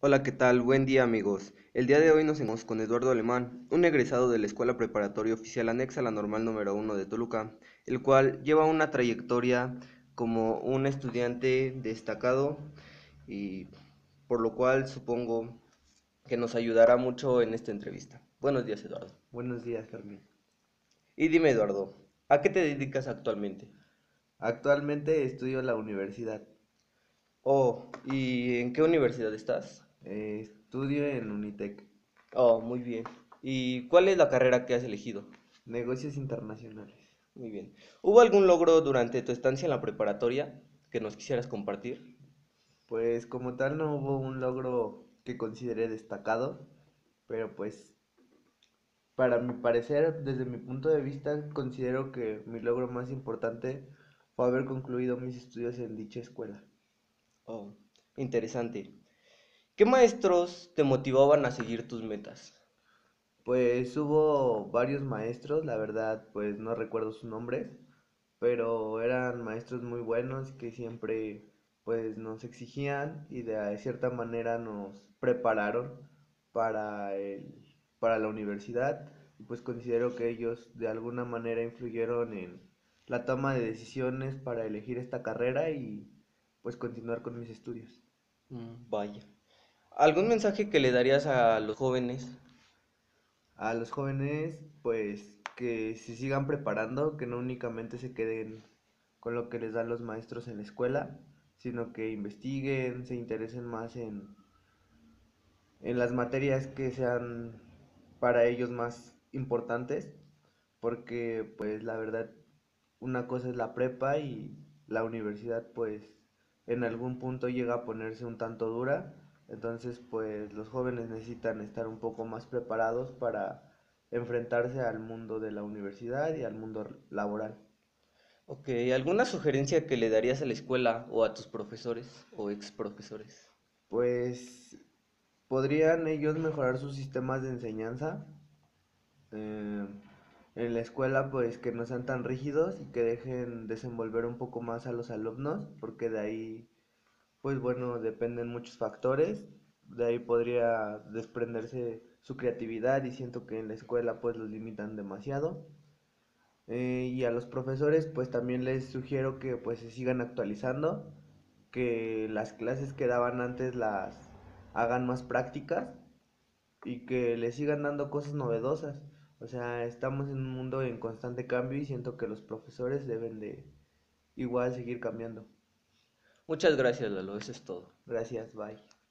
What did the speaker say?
Hola, ¿qué tal? Buen día amigos. El día de hoy nos encontramos con Eduardo Alemán, un egresado de la Escuela Preparatoria Oficial Anexa a la Normal número 1 de Toluca, el cual lleva una trayectoria como un estudiante destacado y por lo cual supongo que nos ayudará mucho en esta entrevista. Buenos días, Eduardo. Buenos días, Carmen. Y dime, Eduardo, ¿a qué te dedicas actualmente? Actualmente estudio en la universidad. Oh, ¿y en qué universidad estás? Eh, estudio en Unitec, Oh, muy bien. ¿Y cuál es la carrera que has elegido? negocios internacionales. Muy bien. ¿Hubo algún logro durante tu estancia en la preparatoria que nos quisieras compartir? Pues como tal no hubo un logro que consideré destacado, pero pues para mi parecer, desde mi punto de vista, considero que mi logro más importante fue haber concluido mis estudios en dicha escuela. Oh, interesante. ¿Qué maestros te motivaban a seguir tus metas? Pues hubo varios maestros, la verdad, pues no recuerdo sus nombres, pero eran maestros muy buenos que siempre pues nos exigían y de cierta manera nos prepararon para el, para la universidad y pues considero que ellos de alguna manera influyeron en la toma de decisiones para elegir esta carrera y pues continuar con mis estudios. Mm, vaya. ¿Algún mensaje que le darías a los jóvenes? A los jóvenes, pues que se sigan preparando, que no únicamente se queden con lo que les dan los maestros en la escuela, sino que investiguen, se interesen más en, en las materias que sean para ellos más importantes, porque pues la verdad una cosa es la prepa y la universidad pues en algún punto llega a ponerse un tanto dura, entonces pues los jóvenes necesitan estar un poco más preparados para enfrentarse al mundo de la universidad y al mundo laboral. Ok, ¿alguna sugerencia que le darías a la escuela o a tus profesores o ex profesores? Pues podrían ellos mejorar sus sistemas de enseñanza. eh, en la escuela, pues que no sean tan rígidos y que dejen desenvolver un poco más a los alumnos, porque de ahí, pues bueno, dependen muchos factores. De ahí podría desprenderse su creatividad y siento que en la escuela pues los limitan demasiado. Eh, y a los profesores pues también les sugiero que pues se sigan actualizando, que las clases que daban antes las hagan más prácticas y que les sigan dando cosas novedosas. O sea, estamos en un mundo en constante cambio y siento que los profesores deben de igual seguir cambiando. Muchas gracias, Lalo, eso es todo. Gracias, bye.